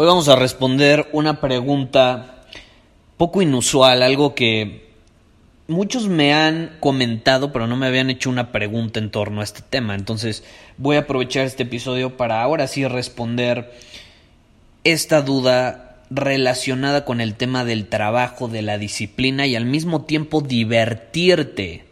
Hoy vamos a responder una pregunta poco inusual, algo que muchos me han comentado, pero no me habían hecho una pregunta en torno a este tema. Entonces voy a aprovechar este episodio para ahora sí responder esta duda relacionada con el tema del trabajo, de la disciplina y al mismo tiempo divertirte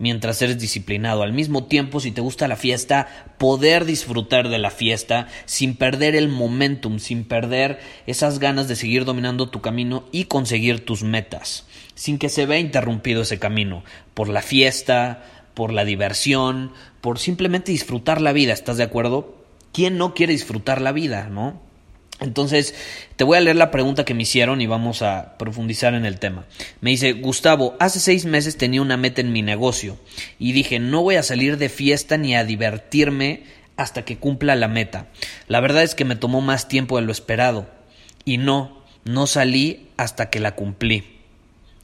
mientras eres disciplinado. Al mismo tiempo, si te gusta la fiesta, poder disfrutar de la fiesta sin perder el momentum, sin perder esas ganas de seguir dominando tu camino y conseguir tus metas, sin que se vea interrumpido ese camino por la fiesta, por la diversión, por simplemente disfrutar la vida, ¿estás de acuerdo? ¿Quién no quiere disfrutar la vida, no? Entonces, te voy a leer la pregunta que me hicieron y vamos a profundizar en el tema. Me dice, Gustavo, hace seis meses tenía una meta en mi negocio y dije, no voy a salir de fiesta ni a divertirme hasta que cumpla la meta. La verdad es que me tomó más tiempo de lo esperado y no, no salí hasta que la cumplí.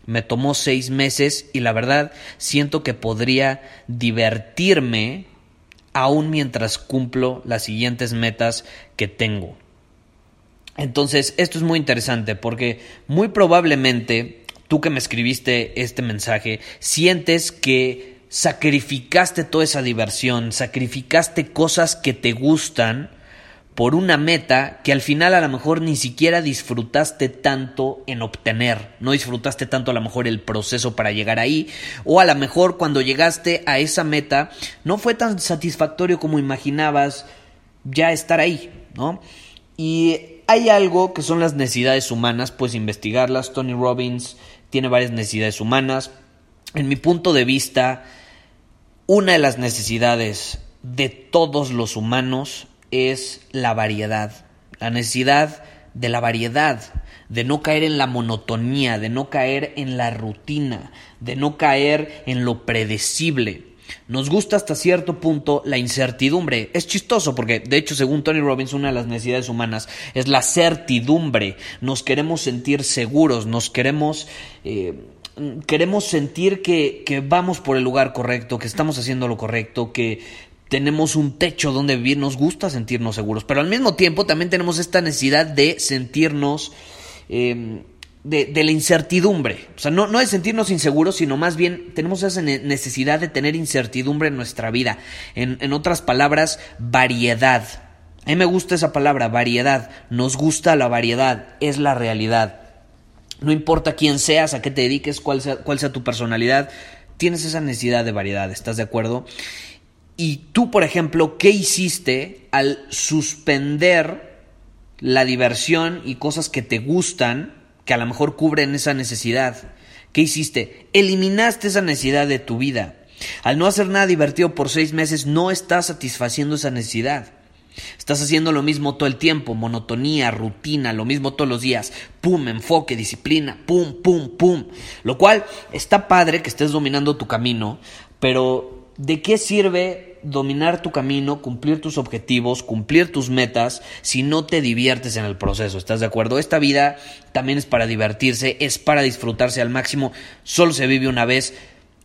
Me tomó seis meses y la verdad siento que podría divertirme aún mientras cumplo las siguientes metas que tengo. Entonces, esto es muy interesante porque muy probablemente tú que me escribiste este mensaje sientes que sacrificaste toda esa diversión, sacrificaste cosas que te gustan por una meta que al final a lo mejor ni siquiera disfrutaste tanto en obtener, no disfrutaste tanto a lo mejor el proceso para llegar ahí, o a lo mejor cuando llegaste a esa meta no fue tan satisfactorio como imaginabas ya estar ahí, ¿no? Y hay algo que son las necesidades humanas, pues investigarlas. Tony Robbins tiene varias necesidades humanas. En mi punto de vista, una de las necesidades de todos los humanos es la variedad. La necesidad de la variedad, de no caer en la monotonía, de no caer en la rutina, de no caer en lo predecible. Nos gusta hasta cierto punto la incertidumbre. Es chistoso porque, de hecho, según Tony Robbins, una de las necesidades humanas es la certidumbre. Nos queremos sentir seguros, nos queremos... Eh, queremos sentir que, que vamos por el lugar correcto, que estamos haciendo lo correcto, que tenemos un techo donde vivir, nos gusta sentirnos seguros, pero al mismo tiempo también tenemos esta necesidad de sentirnos eh, de, la incertidumbre. O sea, no, no de sentirnos inseguros, sino más bien tenemos esa necesidad de tener incertidumbre en nuestra vida. En, en otras palabras, variedad. A mí me gusta esa palabra, variedad. Nos gusta la variedad, es la realidad. No importa quién seas, a qué te dediques, cuál sea, cuál sea tu personalidad, tienes esa necesidad de variedad, ¿estás de acuerdo? Y tú, por ejemplo, ¿qué hiciste al suspender la diversión y cosas que te gustan que a lo mejor cubren esa necesidad. ¿Qué hiciste? Eliminaste esa necesidad de tu vida. Al no hacer nada divertido por seis meses, no estás satisfaciendo esa necesidad. Estás haciendo lo mismo todo el tiempo, monotonía, rutina, lo mismo todos los días. Pum, enfoque, disciplina, pum, pum, pum. Lo cual está padre que estés dominando tu camino, pero ¿de qué sirve dominar tu camino, cumplir tus objetivos, cumplir tus metas, si no te diviertes en el proceso. ¿Estás de acuerdo? Esta vida también es para divertirse, es para disfrutarse al máximo, solo se vive una vez.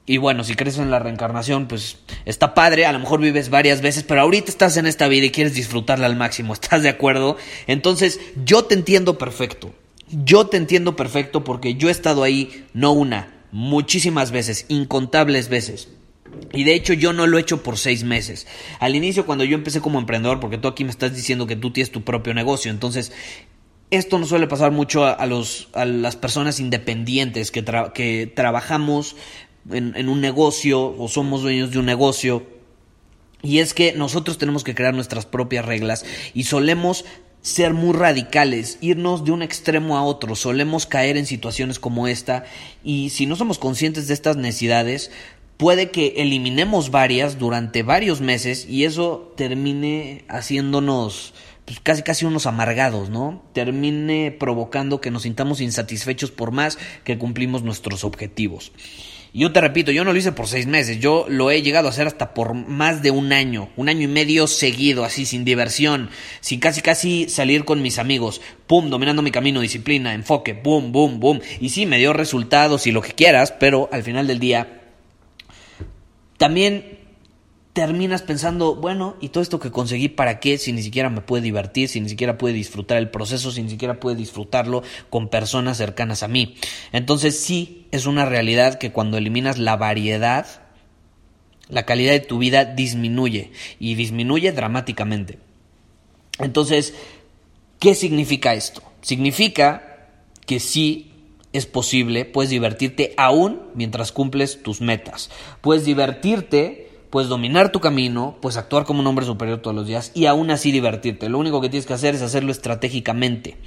Y bueno, si crees en la reencarnación, pues está padre, a lo mejor vives varias veces, pero ahorita estás en esta vida y quieres disfrutarla al máximo, ¿estás de acuerdo? Entonces, yo te entiendo perfecto. Yo te entiendo perfecto porque yo he estado ahí no una, muchísimas veces, incontables veces. Y de hecho yo no lo he hecho por seis meses. Al inicio cuando yo empecé como emprendedor, porque tú aquí me estás diciendo que tú tienes tu propio negocio, entonces esto no suele pasar mucho a, los, a las personas independientes que, que trabajamos en, en un negocio o somos dueños de un negocio. Y es que nosotros tenemos que crear nuestras propias reglas y solemos ser muy radicales, irnos de un extremo a otro, solemos caer en situaciones como esta y si no somos conscientes de estas necesidades, puede que eliminemos varias durante varios meses y eso termine haciéndonos pues, casi casi unos amargados, ¿no? Termine provocando que nos sintamos insatisfechos por más que cumplimos nuestros objetivos. Yo te repito, yo no lo hice por seis meses, yo lo he llegado a hacer hasta por más de un año, un año y medio seguido, así, sin diversión, sin casi casi salir con mis amigos, pum, dominando mi camino, disciplina, enfoque, pum, pum, pum. Y sí, me dio resultados y lo que quieras, pero al final del día, también terminas pensando, bueno, ¿y todo esto que conseguí para qué? Si ni siquiera me puede divertir, si ni siquiera puede disfrutar el proceso, si ni siquiera puede disfrutarlo con personas cercanas a mí. Entonces sí, es una realidad que cuando eliminas la variedad, la calidad de tu vida disminuye y disminuye dramáticamente. Entonces, ¿qué significa esto? Significa que sí es posible, puedes divertirte aún mientras cumples tus metas. Puedes divertirte puedes dominar tu camino, puedes actuar como un hombre superior todos los días y aún así divertirte. Lo único que tienes que hacer es hacerlo estratégicamente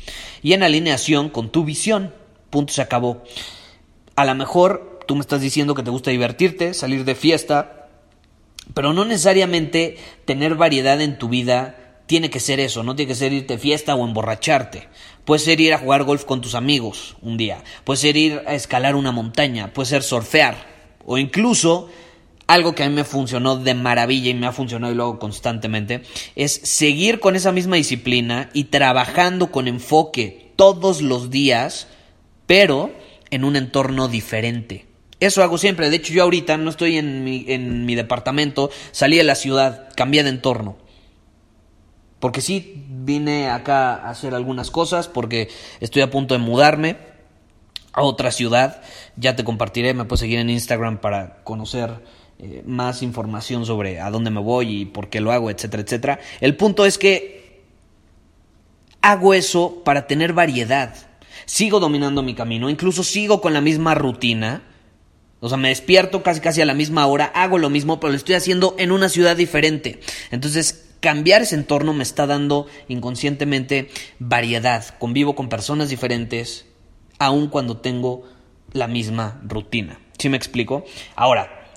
y en alineación con tu visión. Punto, se acabó. A lo mejor tú me estás diciendo que te gusta divertirte, salir de fiesta, pero no necesariamente tener variedad en tu vida tiene que ser eso, no tiene que ser irte de fiesta o emborracharte. Puede ser ir a jugar golf con tus amigos un día, puede ser ir a escalar una montaña, puede ser surfear o incluso algo que a mí me funcionó de maravilla y me ha funcionado y lo hago constantemente, es seguir con esa misma disciplina y trabajando con enfoque todos los días, pero en un entorno diferente. Eso hago siempre. De hecho, yo ahorita no estoy en mi, en mi departamento, salí de la ciudad, cambié de entorno. Porque sí, vine acá a hacer algunas cosas, porque estoy a punto de mudarme a otra ciudad. Ya te compartiré, me puedes seguir en Instagram para conocer eh, más información sobre a dónde me voy y por qué lo hago, etcétera, etcétera. El punto es que hago eso para tener variedad. Sigo dominando mi camino, incluso sigo con la misma rutina. O sea, me despierto casi casi a la misma hora, hago lo mismo, pero lo estoy haciendo en una ciudad diferente. Entonces, cambiar ese entorno me está dando inconscientemente variedad. Convivo con personas diferentes, aun cuando tengo la misma rutina. ¿Sí me explico? Ahora,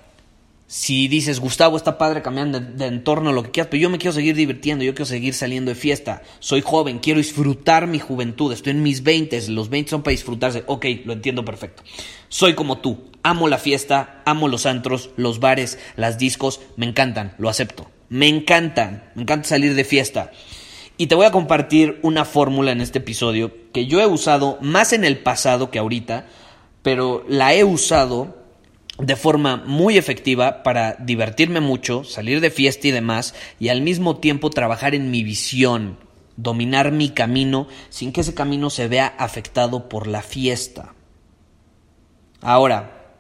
si dices, Gustavo, está padre cambiando de, entorno, lo que quieras, pero yo me quiero seguir divirtiendo, yo quiero seguir saliendo de fiesta, soy joven, quiero disfrutar mi juventud, estoy en mis 20, los 20 son para disfrutarse, ok, lo entiendo perfecto. Soy como tú, amo la fiesta, amo los antros, los bares, las discos, me encantan, lo acepto, me encantan, me encanta salir de fiesta. Y te voy a compartir una fórmula en este episodio que yo he usado más en el pasado que ahorita, pero la he usado de forma muy efectiva para divertirme mucho, salir de fiesta y demás, y al mismo tiempo trabajar en mi visión, dominar mi camino sin que ese camino se vea afectado por la fiesta. Ahora,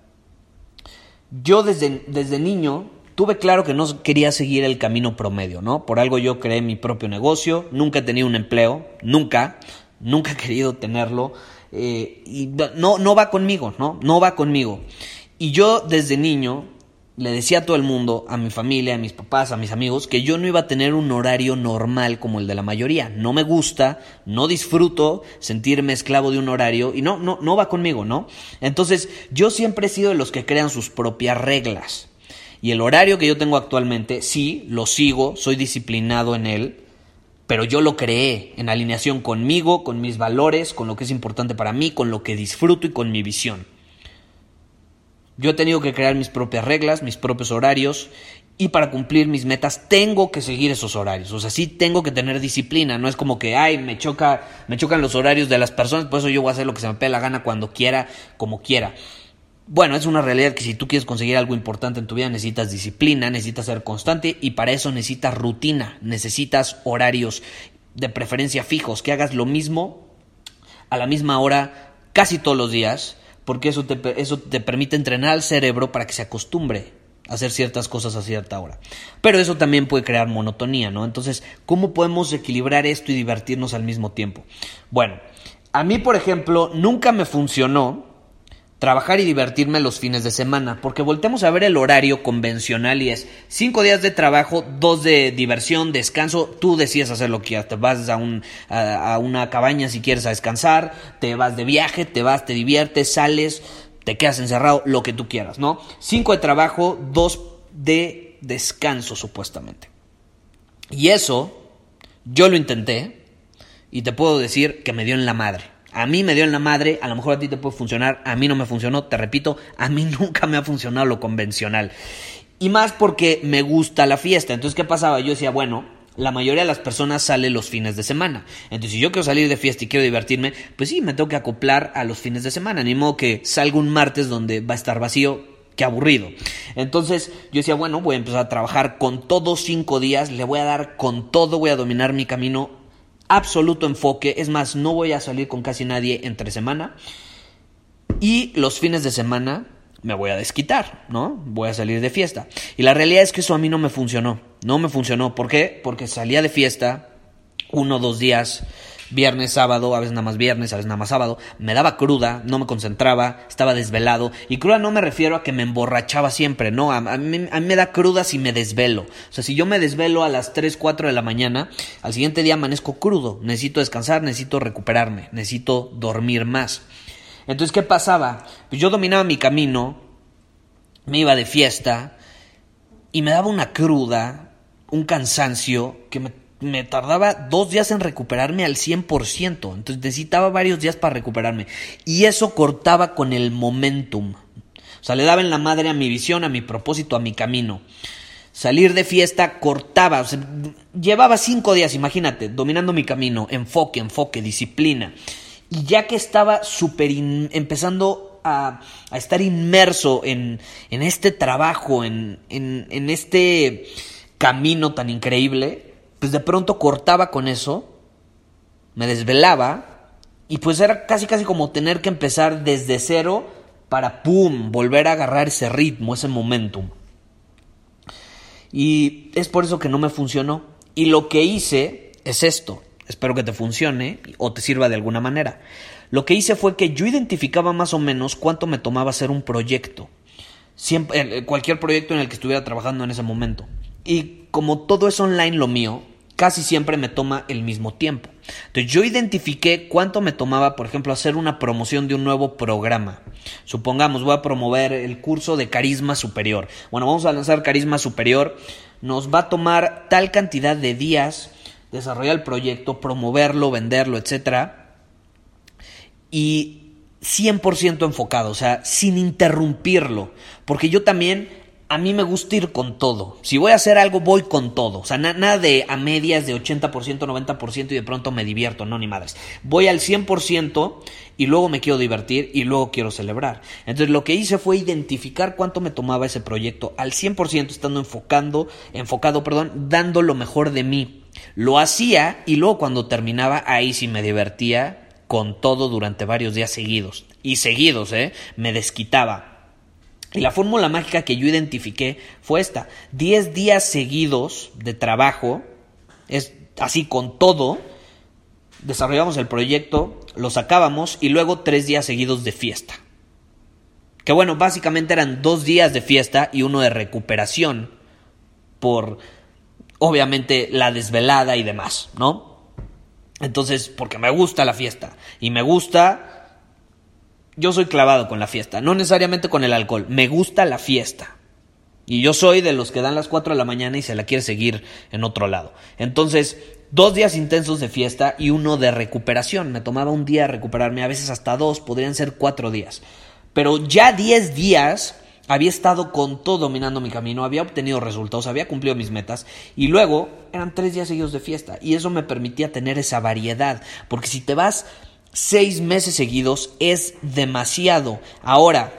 yo desde, desde niño tuve claro que no quería seguir el camino promedio, ¿no? Por algo yo creé mi propio negocio, nunca he tenido un empleo, nunca, nunca he querido tenerlo, eh, y no, no va conmigo, ¿no? No va conmigo. Y yo desde niño le decía a todo el mundo, a mi familia, a mis papás, a mis amigos, que yo no iba a tener un horario normal como el de la mayoría. No me gusta, no disfruto sentirme esclavo de un horario y no, no, no va conmigo, ¿no? Entonces, yo siempre he sido de los que crean sus propias reglas. Y el horario que yo tengo actualmente, sí, lo sigo, soy disciplinado en él, pero yo lo creé en alineación conmigo, con mis valores, con lo que es importante para mí, con lo que disfruto y con mi visión. Yo he tenido que crear mis propias reglas, mis propios horarios y para cumplir mis metas tengo que seguir esos horarios. O sea, sí tengo que tener disciplina. No es como que, ay, me choca, me chocan los horarios de las personas, por eso yo voy a hacer lo que se me pega la gana cuando quiera, como quiera. Bueno, es una realidad que si tú quieres conseguir algo importante en tu vida necesitas disciplina, necesitas ser constante y para eso necesitas rutina, necesitas horarios de preferencia fijos, que hagas lo mismo a la misma hora casi todos los días porque eso te, eso te permite entrenar al cerebro para que se acostumbre. hacer ciertas cosas a cierta hora. Pero eso también puede crear monotonía, ¿no? Entonces, ¿cómo podemos equilibrar esto y divertirnos al mismo tiempo? Bueno, a mí, por ejemplo, nunca me funcionó trabajar y divertirme los fines de semana, porque voltemos a ver el horario convencional y es cinco días de trabajo, dos de diversión, descanso, tú decides hacer lo que quieras, te vas a, un, a, una cabaña si quieres a descansar, te vas de viaje, te vas, te diviertes, sales, te quedas encerrado, lo que tú quieras, ¿no? Cinco de trabajo, dos de descanso supuestamente. Y eso, yo lo intenté y te puedo decir que me dio en la madre. A mí me dio en la madre, a lo mejor a ti te puede funcionar, a mí no me funcionó, te repito, a mí nunca me ha funcionado lo convencional. Y más porque me gusta la fiesta. Entonces, ¿qué pasaba? Yo decía, bueno, la mayoría de las personas sale los fines de semana. Entonces, si yo quiero salir de fiesta y quiero divertirme, pues sí, me tengo que acoplar a los fines de semana. Ni modo que salga un martes donde va a estar vacío. Qué aburrido. Entonces yo decía, bueno, voy a empezar a trabajar con todos cinco días, le voy a dar con todo, voy a dominar mi camino absoluto enfoque. Es más, no voy a salir con casi nadie entre semana. Y los fines de semana me voy a desquitar, ¿no? Voy a salir de fiesta. Y la realidad es que eso a mí no me funcionó. No me funcionó. ¿Por qué? Porque salía de fiesta uno o dos días viernes, sábado, a veces nada más viernes, a veces nada más sábado, me daba cruda, no me concentraba, estaba desvelado. Y cruda no me refiero a que me emborrachaba siempre, no, a, mí, me da cruda si me desvelo. O sea, si yo me desvelo a las 3, 4 de la mañana, al siguiente día amanezco crudo, necesito descansar, necesito recuperarme, necesito dormir más. Entonces, ¿qué pasaba? Pues yo dominaba mi camino, me iba de fiesta y me daba una cruda, un cansancio que me me tardaba dos días en recuperarme al 100%. Entonces necesitaba varios días para recuperarme. Y eso cortaba con el momentum. O sea, le daba en la madre a mi visión, a mi propósito, a mi camino. Salir de fiesta cortaba. Llevaba cinco días, imagínate, dominando mi camino. Enfoque, enfoque, disciplina. Y ya que estaba súper empezando a, a, estar inmerso en, en este trabajo, en, en este camino tan increíble, pues de pronto cortaba con eso, me desvelaba y pues era casi casi como tener que empezar desde cero para pum, volver a agarrar ese ritmo, ese momentum. Y es por eso que no me funcionó. Y lo que hice es esto. Espero que te funcione o te sirva de alguna manera. Lo que hice fue que yo identificaba más o menos cuánto me tomaba hacer un proyecto. Siempre, cualquier proyecto en el que estuviera trabajando en ese momento. Y como todo es online lo mío, casi siempre me toma el mismo tiempo. Entonces yo identifiqué cuánto me tomaba, por ejemplo, hacer una promoción de un nuevo programa. Supongamos, voy a promover el curso de carisma superior. Bueno, vamos a lanzar carisma superior. Nos va a tomar tal cantidad de días desarrollar el proyecto, promoverlo, venderlo, etcétera. Y 100% enfocado, o sea, sin interrumpirlo. Porque yo también a mí me gusta ir con todo. Si voy a hacer algo, voy con todo. O sea, nada de a medias de 80%, 90% y de pronto me divierto. No, ni madres. Voy al 100% y luego me quiero divertir y luego quiero celebrar. Entonces, lo que hice fue identificar cuánto me tomaba ese proyecto al 100% estando enfocando, enfocado, perdón, dando lo mejor de mí. Lo hacía y luego cuando terminaba, ahí sí me divertía con todo durante varios días seguidos. Y seguidos, ¿eh? Me desquitaba y la fórmula mágica que yo identifiqué fue esta. 10 días seguidos de trabajo, es así con todo, desarrollamos el proyecto, lo sacábamos y luego 3 días seguidos de fiesta. Que bueno, básicamente eran dos días de fiesta y uno de recuperación por, obviamente, la desvelada y demás, ¿no? Entonces, porque me gusta la fiesta y me gusta yo soy clavado con la fiesta, no necesariamente con el alcohol, me gusta la fiesta. Y yo soy de los que dan las 4 de la mañana y se la quiere seguir en otro lado. Entonces, dos días intensos de fiesta y uno de recuperación. Me tomaba un día recuperarme, a veces hasta dos, podrían ser cuatro días. Pero ya 10 días había estado con todo dominando mi camino, había obtenido resultados, había cumplido mis metas y luego eran tres días seguidos de fiesta y eso me permitía tener esa variedad. Porque si te vas seis meses seguidos es demasiado. Ahora,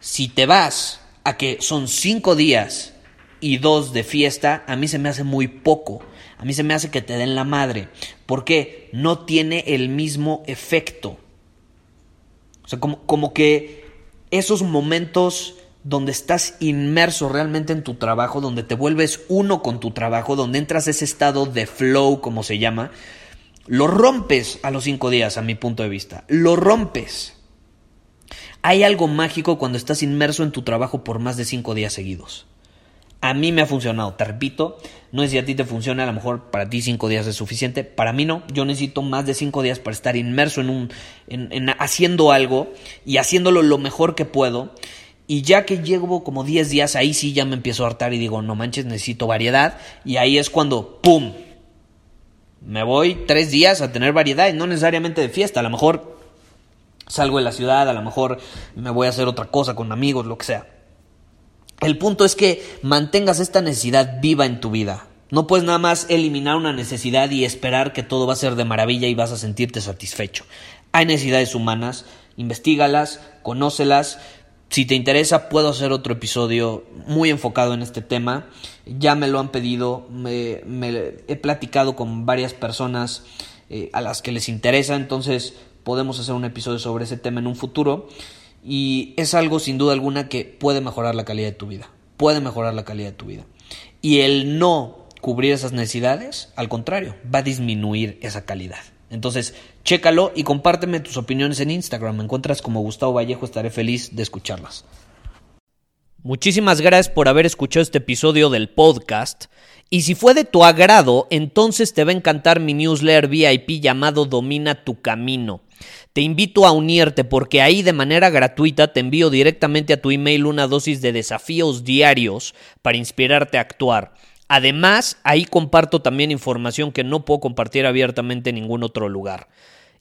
si te vas a que son cinco días y dos de fiesta, a mí se me hace muy poco. A mí se me hace que te den la madre. porque No tiene el mismo efecto. O sea, como, como que esos momentos donde estás inmerso realmente en tu trabajo, donde te vuelves uno con tu trabajo, donde entras a ese estado de flow, como se llama, lo rompes a los cinco días, a mi punto de vista. Lo rompes. Hay algo mágico cuando estás inmerso en tu trabajo por más de cinco días seguidos. A mí me ha funcionado, te repito, no es si a ti te funciona, a lo mejor para ti cinco días es suficiente, para mí no, yo necesito más de cinco días para estar inmerso en un, en, haciendo algo y haciéndolo lo mejor que puedo. Y ya que llevo como 10 días, ahí sí ya me empiezo a hartar y digo, no manches, necesito variedad. Y ahí es cuando, ¡pum! Me voy tres días a tener variedad y no necesariamente de fiesta. A lo mejor salgo de la ciudad, a lo mejor me voy a hacer otra cosa con amigos, lo que sea. El punto es que mantengas esta necesidad viva en tu vida. No puedes nada más eliminar una necesidad y esperar que todo va a ser de maravilla y vas a sentirte satisfecho. Hay necesidades humanas, investigalas, conócelas. Si te interesa, puedo hacer otro episodio muy enfocado en este tema. Ya me lo han pedido, me, he platicado con varias personas eh, a las que les interesa, entonces podemos hacer un episodio sobre ese tema en un futuro y es algo sin duda alguna que puede mejorar la calidad de tu vida, puede mejorar la calidad de tu vida. Y el no cubrir esas necesidades, al contrario, va a disminuir esa calidad. Entonces, chécalo y compárteme tus opiniones en Instagram. Me encuentras como Gustavo Vallejo, estaré feliz de escucharlas. Muchísimas gracias por haber escuchado este episodio del podcast. Y si fue de tu agrado, entonces te va a encantar mi newsletter VIP llamado Domina tu Camino. Te invito a unirte porque ahí de manera gratuita te envío directamente a tu email una dosis de desafíos diarios para inspirarte a actuar. Además, ahí comparto también información que no puedo compartir abiertamente en ningún otro lugar.